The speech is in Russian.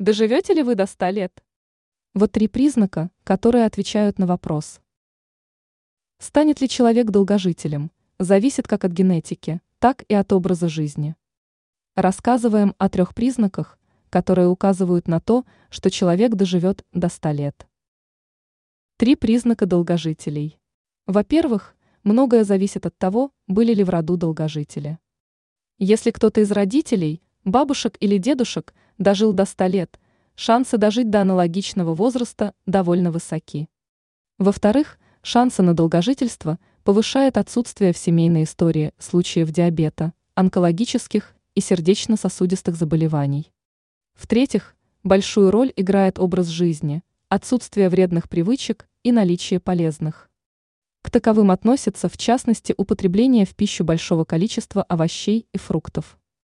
Доживете ли вы до 100 лет? Вот три признака, которые отвечают на вопрос. Станет ли человек долгожителем, зависит как от генетики, так и от образа жизни. Рассказываем о трех признаках, которые указывают на то, что человек доживет до 100 лет. Три признака долгожителей. Во-первых, многое зависит от того, были ли в роду долгожители. Если кто-то из родителей, бабушек или дедушек дожил до 100 лет, шансы дожить до аналогичного возраста довольно высоки. Во-вторых, шансы на долгожительство повышает отсутствие в семейной истории случаев диабета, онкологических и сердечно-сосудистых заболеваний. В-третьих, большую роль играет образ жизни, отсутствие вредных привычек и наличие полезных. К таковым относятся в частности употребление в пищу большого количества овощей и фруктов.